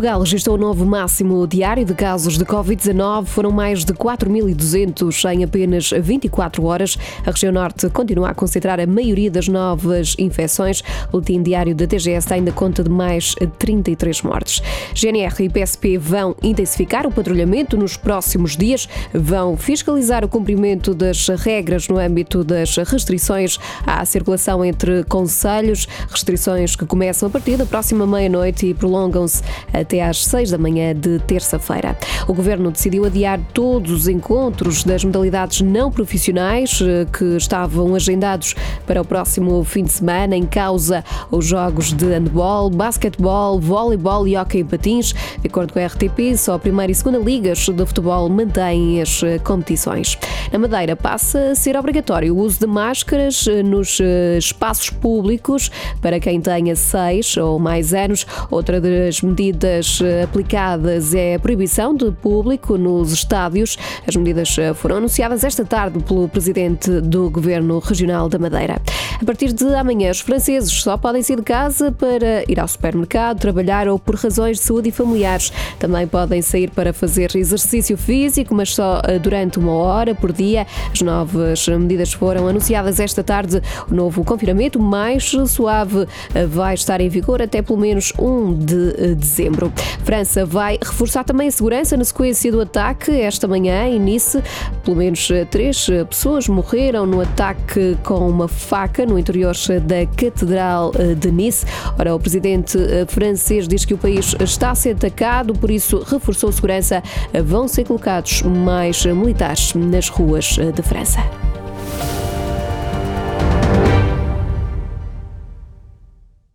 Portugal registrou o novo máximo diário de casos de Covid-19. Foram mais de 4.200 em apenas 24 horas. A região norte continua a concentrar a maioria das novas infecções. O boletim diário da TGS ainda conta de mais 33 mortes. GNR e PSP vão intensificar o patrulhamento nos próximos dias. Vão fiscalizar o cumprimento das regras no âmbito das restrições à circulação entre conselhos. Restrições que começam a partir da próxima meia-noite e prolongam-se até às 6 da manhã de terça-feira. O governo decidiu adiar todos os encontros das modalidades não profissionais eh, que estavam agendados para o próximo fim de semana, em causa os jogos de handball, basquetebol, voleibol e hockey patins. De acordo com a RTP, só a primeira e segunda ligas de futebol mantêm as eh, competições. Na Madeira passa a ser obrigatório o uso de máscaras eh, nos espaços públicos para quem tenha seis ou mais anos. Outra das medidas eh, aplicadas é a proibição de público nos estádios. As medidas eh, foram anunciadas esta tarde pelo presidente do Governo Regional da Madeira. A partir de amanhã, os franceses só podem sair de casa para ir ao supermercado, trabalhar ou por razões de saúde e familiares. Também podem sair para fazer exercício físico, mas só eh, durante uma hora por dia. As novas medidas foram anunciadas esta tarde. O novo confinamento mais suave vai estar em vigor até pelo menos 1 de dezembro. França vai reforçar também a segurança na sequência do ataque esta manhã em Nice. Pelo menos três pessoas morreram no ataque com uma faca no interior da Catedral de Nice. Ora, o presidente francês diz que o país está a ser atacado, por isso reforçou a segurança. Vão ser colocados mais militares nas ruas de França.